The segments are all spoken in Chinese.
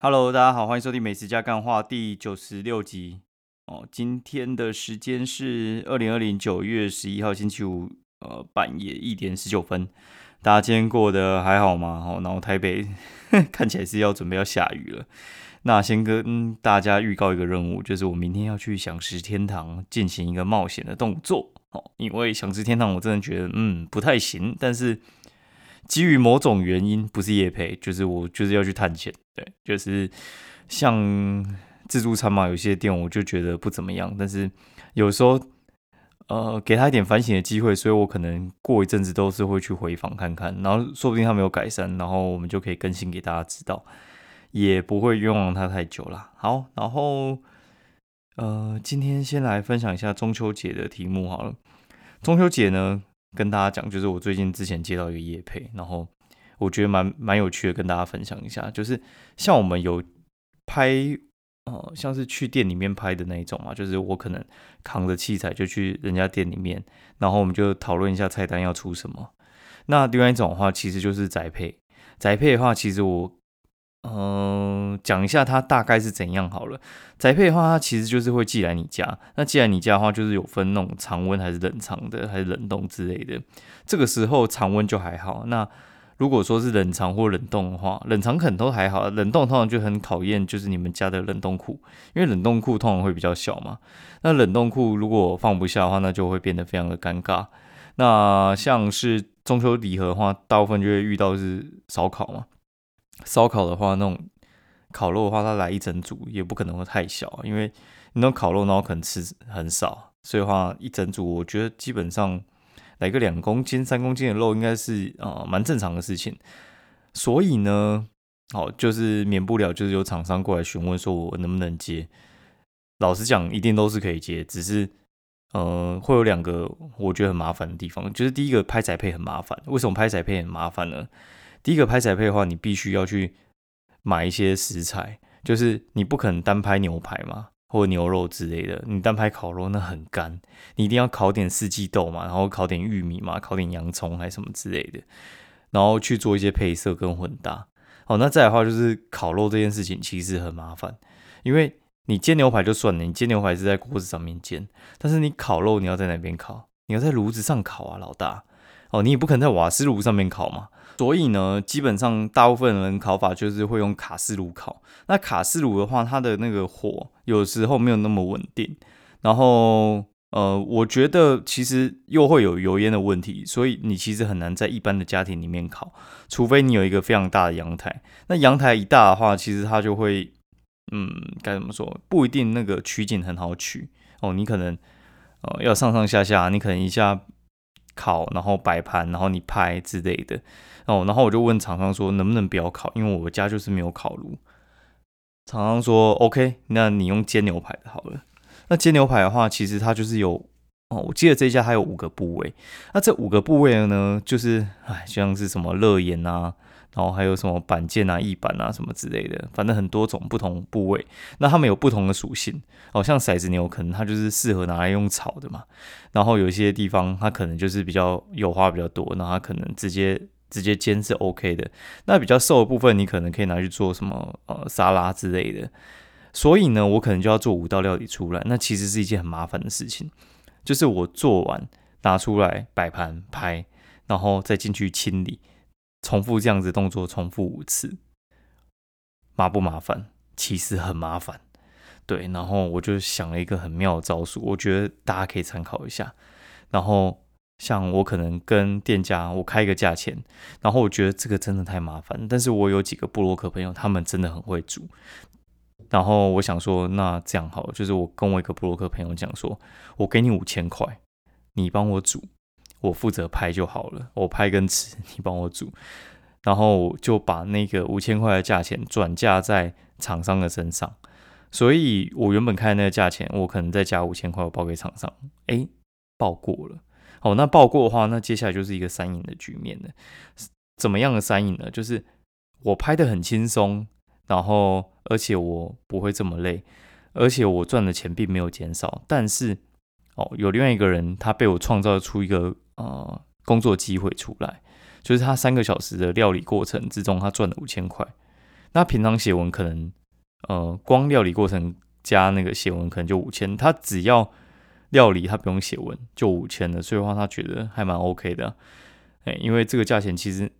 Hello，大家好，欢迎收听《美食加干话》第九十六集。哦，今天的时间是二零二零九月十一号星期五，呃，半夜一点十九分。大家今天过得还好吗？哦，然后台北 看起来是要准备要下雨了。那先跟大家预告一个任务，就是我明天要去享食天堂进行一个冒险的动作。哦，因为享食天堂我真的觉得嗯不太行，但是。基于某种原因，不是夜配，就是我就是要去探险，对，就是像自助餐嘛，有些店我就觉得不怎么样，但是有时候呃给他一点反省的机会，所以我可能过一阵子都是会去回访看看，然后说不定他没有改善，然后我们就可以更新给大家知道，也不会冤枉他太久了。好，然后呃今天先来分享一下中秋节的题目好了，中秋节呢。跟大家讲，就是我最近之前接到一个夜配，然后我觉得蛮蛮有趣的，跟大家分享一下。就是像我们有拍，呃，像是去店里面拍的那一种嘛，就是我可能扛着器材就去人家店里面，然后我们就讨论一下菜单要出什么。那另外一种的话，其实就是宅配。宅配的话，其实我。嗯，讲一下它大概是怎样好了。宅配的话，它其实就是会寄来你家。那寄来你家的话，就是有分那种常温还是冷藏的，还是冷冻之类的。这个时候常温就还好。那如果说是冷藏或冷冻的话，冷藏可能都还好，冷冻通常就很考验就是你们家的冷冻库，因为冷冻库通常会比较小嘛。那冷冻库如果放不下的话，那就会变得非常的尴尬。那像是中秋礼盒的话，大部分就会遇到是烧烤嘛。烧烤的话，那种烤肉的话，它来一整组也不可能会太小，因为你那种烤肉，然后可能吃很少，所以的话一整组，我觉得基本上来个两公斤、三公斤的肉，应该是啊蛮正常的事情。所以呢，好就是免不了就是有厂商过来询问说我能不能接。老实讲，一定都是可以接，只是呃会有两个我觉得很麻烦的地方，就是第一个拍仔配很麻烦。为什么拍仔配很麻烦呢？第一个拍彩配的话，你必须要去买一些食材，就是你不可能单拍牛排嘛，或牛肉之类的。你单拍烤肉那很干，你一定要烤点四季豆嘛，然后烤点玉米嘛，烤点洋葱还什么之类的，然后去做一些配色跟混搭。好，那再的话就是烤肉这件事情其实很麻烦，因为你煎牛排就算了，你煎牛排是在锅子上面煎，但是你烤肉你要在哪边烤？你要在炉子上烤啊，老大。哦，你也不可能在瓦斯炉上面烤嘛。所以呢，基本上大部分人烤法就是会用卡式炉烤。那卡式炉的话，它的那个火有时候没有那么稳定，然后呃，我觉得其实又会有油烟的问题，所以你其实很难在一般的家庭里面烤，除非你有一个非常大的阳台。那阳台一大的话，其实它就会，嗯，该怎么说？不一定那个取景很好取哦。你可能呃要上上下下，你可能一下烤，然后摆盘，然后你拍之类的。哦，然后我就问厂商说能不能不要烤，因为我家就是没有烤炉。厂商说 OK，那你用煎牛排的好了。那煎牛排的话，其实它就是有哦，我记得这家还有五个部位。那这五个部位呢，就是哎，像是什么热眼啊，然后还有什么板腱啊、翼板啊什么之类的，反正很多种不同部位。那它们有不同的属性。哦，像骰子牛可能它就是适合拿来用炒的嘛。然后有一些地方它可能就是比较油花比较多，那它可能直接。直接煎是 OK 的，那比较瘦的部分你可能可以拿去做什么呃沙拉之类的。所以呢，我可能就要做五道料理出来，那其实是一件很麻烦的事情。就是我做完拿出来摆盘拍，然后再进去清理，重复这样子动作重复五次，麻不麻烦？其实很麻烦。对，然后我就想了一个很妙的招数，我觉得大家可以参考一下。然后。像我可能跟店家我开一个价钱，然后我觉得这个真的太麻烦，但是我有几个布洛克朋友，他们真的很会煮，然后我想说，那这样好，就是我跟我一个布洛克朋友讲说，我给你五千块，你帮我煮，我负责拍就好了，我拍跟吃，你帮我煮，然后就把那个五千块的价钱转嫁在厂商的身上，所以我原本开那个价钱，我可能再加五千块，我报给厂商，哎，报过了。哦，那报过的话，那接下来就是一个三赢的局面了。怎么样的三赢呢？就是我拍的很轻松，然后而且我不会这么累，而且我赚的钱并没有减少。但是哦，有另外一个人，他被我创造出一个呃工作机会出来，就是他三个小时的料理过程之中，他赚了五千块。那平常写文可能呃光料理过程加那个写文可能就五千，他只要料理他不用写文就五千了，所以的话他觉得还蛮 OK 的。哎，因为这个价钱其实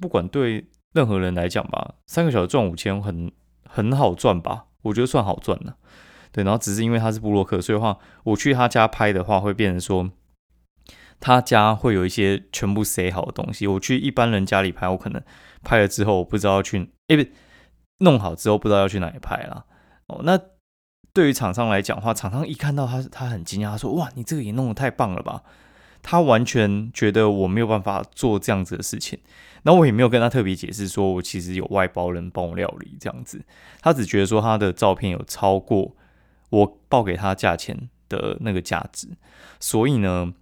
不管对任何人来讲吧，三个小时赚五千很很好赚吧，我觉得算好赚了。对，然后只是因为他是布洛克，所以的话我去他家拍的话会变成说。他家会有一些全部塞好的东西。我去一般人家里拍，我可能拍了之后，我不知道要去，哎，不，弄好之后不知道要去哪里拍啦。哦，那对于厂商来讲的话，厂商一看到他，他很惊讶，他说：“哇，你这个也弄得太棒了吧！”他完全觉得我没有办法做这样子的事情。那我也没有跟他特别解释，说我其实有外包人帮我料理这样子。他只觉得说他的照片有超过我报给他价钱的那个价值，所以呢。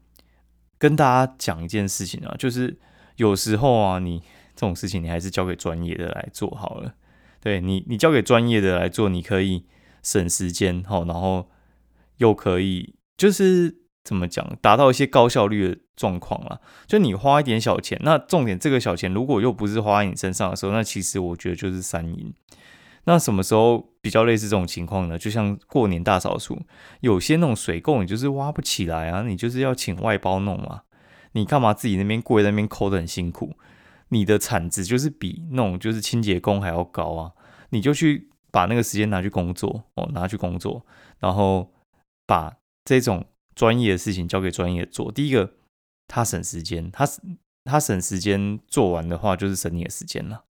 跟大家讲一件事情啊，就是有时候啊，你 这种事情你还是交给专业的来做好了。对你，你交给专业的来做，你可以省时间哈，然后又可以就是怎么讲，达到一些高效率的状况啦。就你花一点小钱，那重点这个小钱如果又不是花在你身上的时候，那其实我觉得就是三赢。那什么时候比较类似这种情况呢？就像过年大扫除，有些那种水垢你就是挖不起来啊，你就是要请外包弄嘛。你干嘛自己那边跪在那边抠的很辛苦？你的产值就是比那种就是清洁工还要高啊！你就去把那个时间拿去工作哦，拿去工作，然后把这种专业的事情交给专业做。第一个，他省时间，他他省时间做完的话，就是省你的时间了。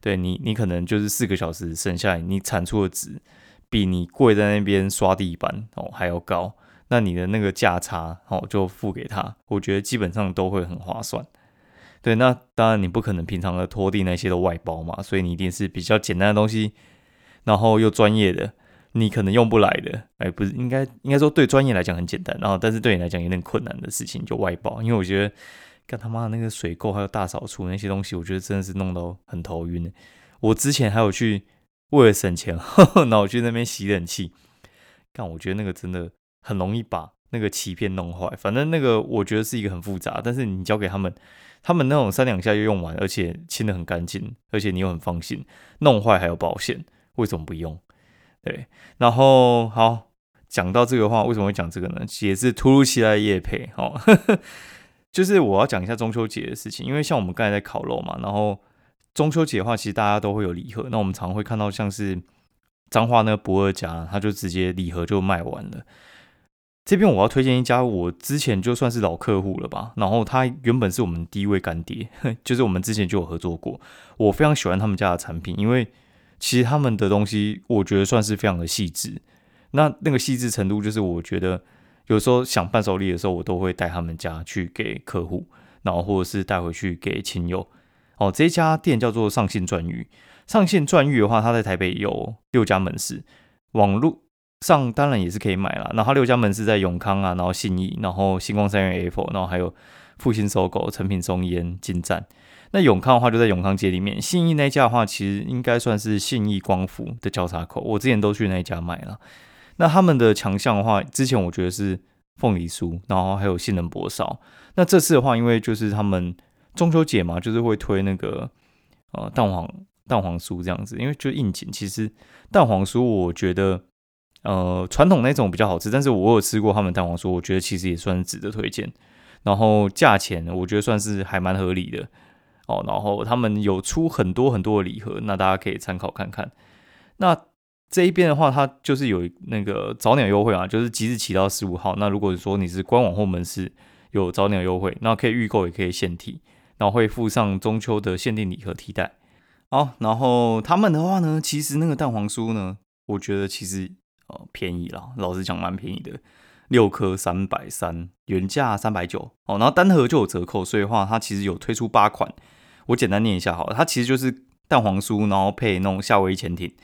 对你，你可能就是四个小时省下来，你产出的值比你跪在那边刷地板哦还要高，那你的那个价差哦就付给他，我觉得基本上都会很划算。对，那当然你不可能平常的拖地那些都外包嘛，所以你一定是比较简单的东西，然后又专业的，你可能用不来的，哎，不是应该应该说对专业来讲很简单，然后但是对你来讲有点困难的事情就外包，因为我觉得。干他妈的那个水垢，还有大扫除那些东西，我觉得真的是弄到很头晕。我之前还有去为了省钱，那我去那边洗冷气。干，我觉得那个真的很容易把那个鳍片弄坏。反正那个我觉得是一个很复杂，但是你交给他们，他们那种三两下就用完，而且清的很干净，而且你又很放心，弄坏还有保险，为什么不用？对，然后好讲到这个话，为什么会讲这个呢？也是突如其来的夜配，哦。就是我要讲一下中秋节的事情，因为像我们刚才在烤肉嘛，然后中秋节的话，其实大家都会有礼盒。那我们常会看到像是彰化那个博二家，他就直接礼盒就卖完了。这边我要推荐一家，我之前就算是老客户了吧。然后他原本是我们第一位干爹，就是我们之前就有合作过。我非常喜欢他们家的产品，因为其实他们的东西我觉得算是非常的细致。那那个细致程度，就是我觉得。有时候想伴手礼的时候，我都会带他们家去给客户，然后或者是带回去给亲友。哦，这家店叫做上信钻玉。上信钻玉的话，它在台北有六家门市，网络上当然也是可以买啦。然后六家门市在永康啊，然后信义，然后星光三元 F，然后还有复兴搜狗、成品松烟、进站。那永康的话就在永康街里面，信义那家的话，其实应该算是信义光福的交叉口。我之前都去那一家买了。那他们的强项的话，之前我觉得是凤梨酥，然后还有杏仁薄烧。那这次的话，因为就是他们中秋节嘛，就是会推那个呃蛋黄蛋黄酥这样子，因为就应景。其实蛋黄酥我觉得呃传统那种比较好吃，但是我有吃过他们蛋黄酥，我觉得其实也算值得推荐。然后价钱我觉得算是还蛮合理的哦。然后他们有出很多很多的礼盒，那大家可以参考看看。那这一边的话，它就是有那个早鸟优惠啊，就是即日起到十五号。那如果说你是官网或门市有早鸟优惠，那可以预购也可以现提，然后会附上中秋的限定礼盒替代。好，然后他们的话呢，其实那个蛋黄酥呢，我觉得其实呃便宜了，老实讲蛮便宜的，六颗三百三，原价三百九哦，然后单盒就有折扣，所以的话它其实有推出八款。我简单念一下好了，它其实就是蛋黄酥，然后配那种夏威夷潜艇。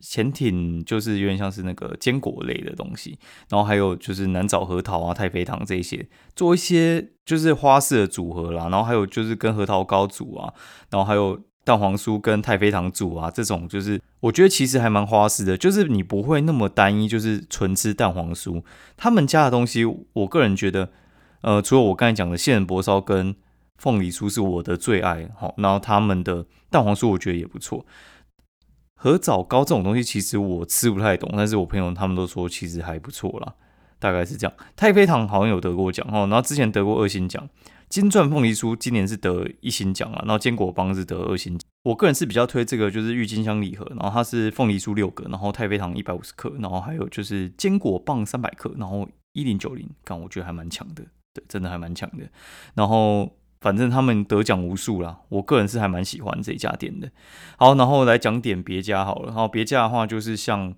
潜艇就是有点像是那个坚果类的东西，然后还有就是南枣核桃啊、太妃糖这些，做一些就是花式的组合啦，然后还有就是跟核桃糕组啊，然后还有蛋黄酥跟太妃糖组啊，这种就是我觉得其实还蛮花式的，就是你不会那么单一，就是纯吃蛋黄酥。他们家的东西，我个人觉得，呃，除了我刚才讲的杏仁薄烧跟凤梨酥是我的最爱，好，然后他们的蛋黄酥我觉得也不错。和枣糕这种东西，其实我吃不太懂，但是我朋友他们都说其实还不错啦，大概是这样。太妃糖好像有得过奖哦，然后之前得过二星奖。金钻凤梨酥今年是得一星奖啊，然后坚果棒是得二星。我个人是比较推这个，就是郁金香礼盒，然后它是凤梨酥六个，然后太妃糖一百五十克，然后还有就是坚果棒三百克，然后一零九零，看我觉得还蛮强的，对，真的还蛮强的。然后反正他们得奖无数啦，我个人是还蛮喜欢这家店的。好，然后来讲点别家好了，然后别家的话就是像。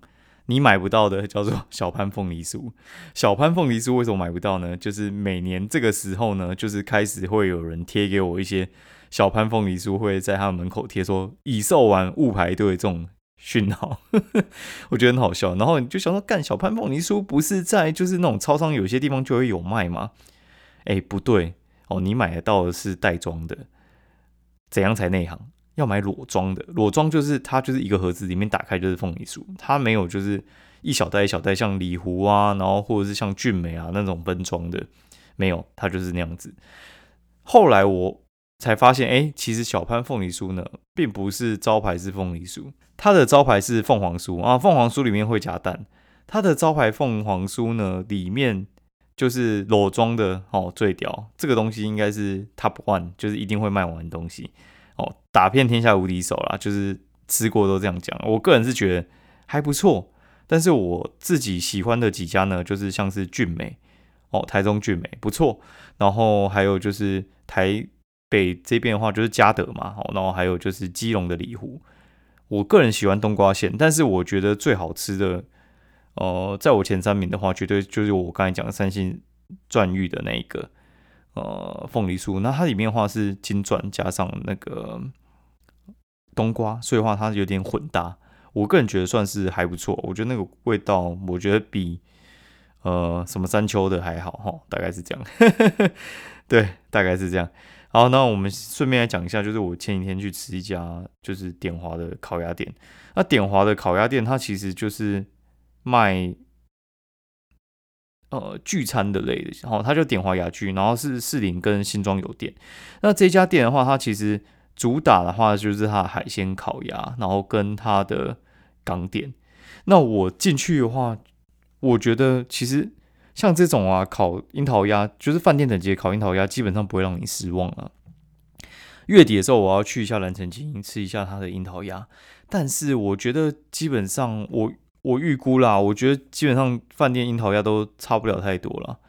你买不到的 叫做小潘凤梨酥，小潘凤梨酥为什么买不到呢？就是每年这个时候呢，就是开始会有人贴给我一些小潘凤梨酥，会在他们门口贴说已售完勿排队这种讯号，我觉得很好笑。然后你就想说，干小潘凤梨酥不是在就是那种超商有些地方就会有卖吗？哎，不对哦，你买得到的是袋装的，怎样才内行？要买裸装的，裸装就是它就是一个盒子，里面打开就是凤梨酥，它没有就是一小袋一小袋像礼壶啊，然后或者是像俊美啊那种分装的，没有，它就是那样子。后来我才发现，哎，其实小潘凤梨酥呢，并不是招牌是凤梨酥，它的招牌是凤凰酥啊，凤凰酥里面会加蛋，它的招牌凤凰酥呢，里面就是裸装的哦，最屌，这个东西应该是 top one，就是一定会卖完的东西。哦，打遍天下无敌手啦，就是吃过都这样讲。我个人是觉得还不错，但是我自己喜欢的几家呢，就是像是俊美哦，台中俊美不错，然后还有就是台北这边的话就是嘉德嘛，哦，然后还有就是基隆的里湖。我个人喜欢冬瓜馅，但是我觉得最好吃的，呃，在我前三名的话，绝对就是我刚才讲的三星钻玉的那一个。呃，凤梨酥，那它里面的话是金钻加上那个冬瓜，所以话它有点混搭。我个人觉得算是还不错，我觉得那个味道，我觉得比呃什么山丘的还好哈，大概是这样。对，大概是这样。好，那我们顺便来讲一下，就是我前几天去吃一家就是点华的烤鸭店。那点华的烤鸭店，它其实就是卖。呃，聚餐的类的，然后他就点华雅居，然后是士林跟新庄有店。那这家店的话，它其实主打的话就是它的海鲜烤鸭，然后跟它的港点。那我进去的话，我觉得其实像这种啊，烤樱桃鸭，就是饭店等级的烤樱桃鸭，基本上不会让你失望啊。月底的时候，我要去一下蓝城精英吃一下它的樱桃鸭，但是我觉得基本上我。我预估啦，我觉得基本上饭店樱桃鸭都差不了太多了，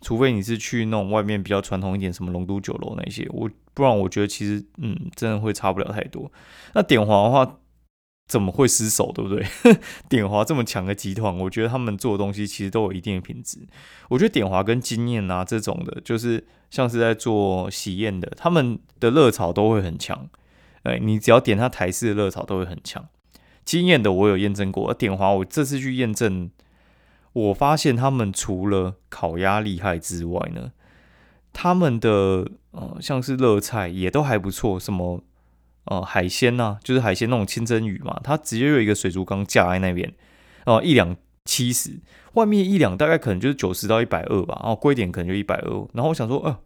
除非你是去那种外面比较传统一点，什么龙都酒楼那些，我不然我觉得其实嗯，真的会差不了太多。那点华的话怎么会失手，对不对？点华这么强的集团，我觉得他们做的东西其实都有一定的品质。我觉得点华跟经验啊这种的，就是像是在做喜宴的，他们的热炒都会很强。哎，你只要点他台式的热炒都会很强。经验的我有验证过，而点华我这次去验证，我发现他们除了烤鸭厉害之外呢，他们的呃像是热菜也都还不错，什么呃海鲜呐，就是海鲜那种清蒸鱼嘛，它直接有一个水族缸架在那边，哦一两七十，外面一两大概可能就是九十到一百二吧，然后贵点可能就一百二，然后我想说，呃，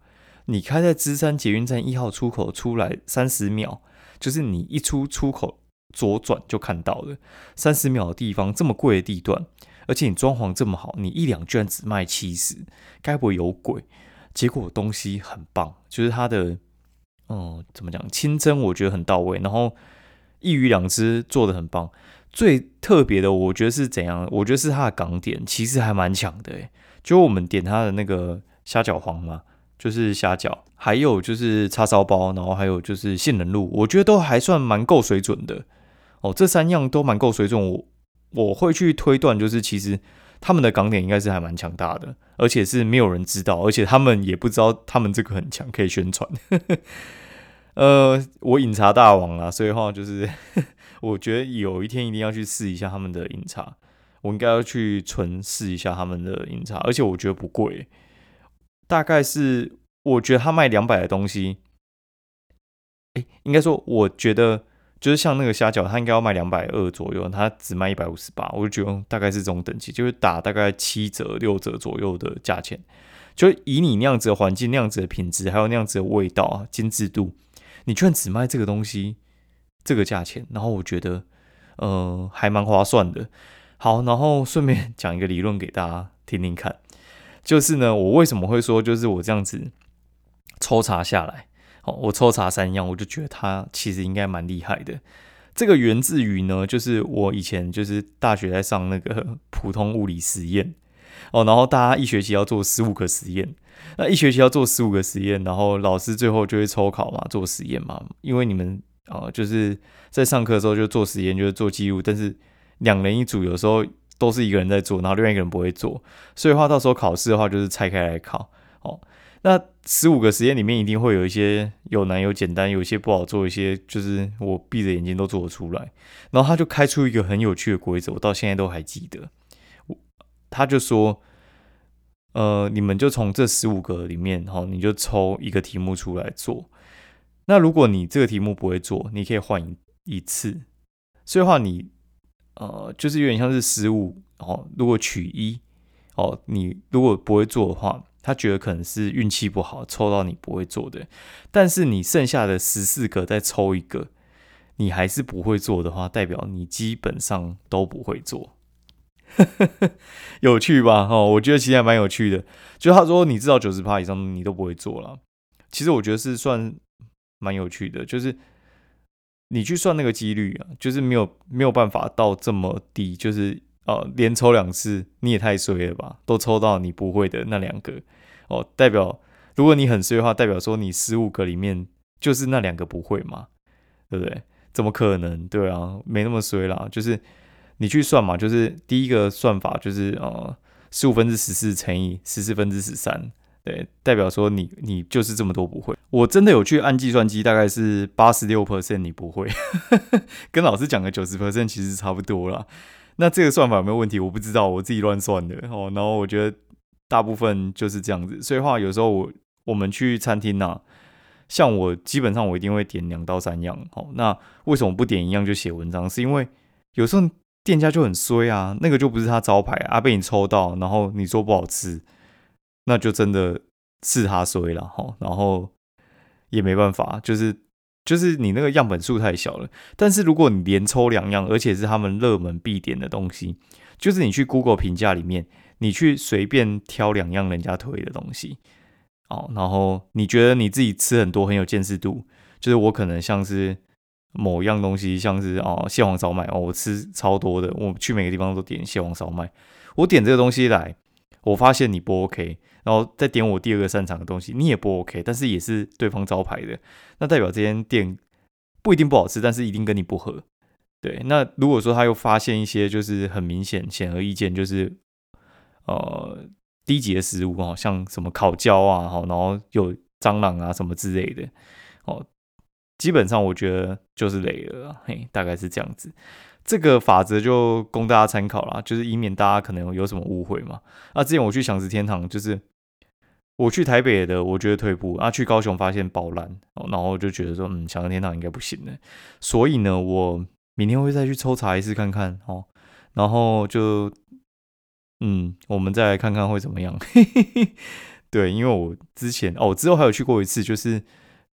你开在芝山捷运站一号出口出来三十秒，就是你一出出口。左转就看到了，三十秒的地方这么贵的地段，而且你装潢这么好，你一两居然只卖七十，该不会有鬼？结果东西很棒，就是它的，嗯，怎么讲？清蒸我觉得很到位，然后一鱼两吃做的很棒。最特别的，我觉得是怎样？我觉得是它的港点其实还蛮强的，就我们点它的那个虾饺黄嘛。就是虾饺，还有就是叉烧包，然后还有就是杏仁露，我觉得都还算蛮够水准的。哦，这三样都蛮够水准，我我会去推断，就是其实他们的港点应该是还蛮强大的，而且是没有人知道，而且他们也不知道他们这个很强，可以宣传。呃，我饮茶大王啊，所以话就是 我觉得有一天一定要去试一下他们的饮茶，我应该要去纯试一下他们的饮茶，而且我觉得不贵，大概是我觉得他卖两百的东西，哎，应该说我觉得。就是像那个虾饺，它应该要卖两百二左右，它只卖一百五十八，我就觉得大概是这种等级，就是打大概七折六折左右的价钱。就以你那样子的环境、那样子的品质，还有那样子的味道啊、精致度，你居然只卖这个东西这个价钱，然后我觉得，呃，还蛮划算的。好，然后顺便讲一个理论给大家听听看，就是呢，我为什么会说，就是我这样子抽查下来，我抽查三样，我就觉得他其实应该蛮厉害的。这个源自于呢，就是我以前就是大学在上那个 普通物理实验哦，然后大家一学期要做十五个实验，那一学期要做十五个实验，然后老师最后就会抽考嘛，做实验嘛，因为你们啊，就是在上课的时候就做实验，就是做记录，但是。两人一组，有时候都是一个人在做，然后另外一个人不会做，所以话到时候考试的话就是拆开来考。哦，那十五个实验里面一定会有一些有难有简单，有一些不好做，一些就是我闭着眼睛都做得出来。然后他就开出一个很有趣的规则，我到现在都还记得。他就说，呃，你们就从这十五个里面，哈，你就抽一个题目出来做。那如果你这个题目不会做，你可以换一一次。所以话你。呃，就是有点像是失误哦。如果取一哦，你如果不会做的话，他觉得可能是运气不好，抽到你不会做的。但是你剩下的十四个再抽一个，你还是不会做的话，代表你基本上都不会做。有趣吧？哦，我觉得其实还蛮有趣的。就他说，你至少九十趴以上你都不会做了。其实我觉得是算蛮有趣的，就是。你去算那个几率啊，就是没有没有办法到这么低，就是呃连抽两次你也太衰了吧，都抽到你不会的那两个哦，代表如果你很衰的话，代表说你十五个里面就是那两个不会嘛，对不对？怎么可能？对啊，没那么衰啦，就是你去算嘛，就是第一个算法就是呃十五分之十四乘以十四分之十三。对，代表说你你就是这么多不会，我真的有去按计算机，大概是八十六 percent 你不会，跟老师讲的九十 percent 其实差不多啦。那这个算法有没有问题？我不知道，我自己乱算的哦。然后我觉得大部分就是这样子，所以话有时候我我们去餐厅呐，像我基本上我一定会点两到三样。好，那为什么不点一样就写文章？是因为有时候店家就很衰啊，那个就不是他招牌啊，被你抽到，然后你说不好吃。那就真的是他衰了哈，然后也没办法，就是就是你那个样本数太小了。但是如果你连抽两样，而且是他们热门必点的东西，就是你去 Google 评价里面，你去随便挑两样人家推的东西，哦，然后你觉得你自己吃很多很有见识度，就是我可能像是某一样东西，像是哦蟹黄烧麦哦，我吃超多的，我去每个地方都点蟹黄烧麦，我点这个东西来，我发现你不 OK。然后再点我第二个擅长的东西，你也不 OK，但是也是对方招牌的，那代表这间店不一定不好吃，但是一定跟你不合。对，那如果说他又发现一些就是很明显显而易见，就是呃低级的食物哦，像什么烤焦啊，好，然后有蟑螂啊什么之类的，哦，基本上我觉得就是雷了，嘿，大概是这样子。这个法则就供大家参考啦，就是以免大家可能有什么误会嘛。那之前我去享食天堂，就是。我去台北的，我觉得退步啊；去高雄发现爆烂，然后就觉得说，嗯，想和天堂应该不行的。所以呢，我明天会再去抽查一次看看哦。然后就，嗯，我们再来看看会怎么样。对，因为我之前哦，之后还有去过一次，就是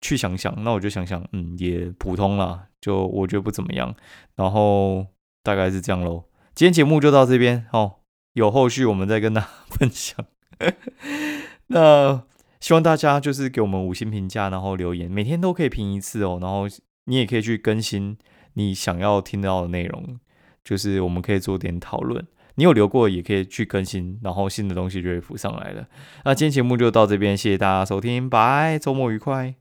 去想想，那我就想想，嗯，也普通啦，就我觉得不怎么样。然后大概是这样喽。今天节目就到这边哦，有后续我们再跟大家分享。那希望大家就是给我们五星评价，然后留言，每天都可以评一次哦。然后你也可以去更新你想要听到的内容，就是我们可以做点讨论。你有留过也可以去更新，然后新的东西就会浮上来了。那今天节目就到这边，谢谢大家收听，拜，周末愉快。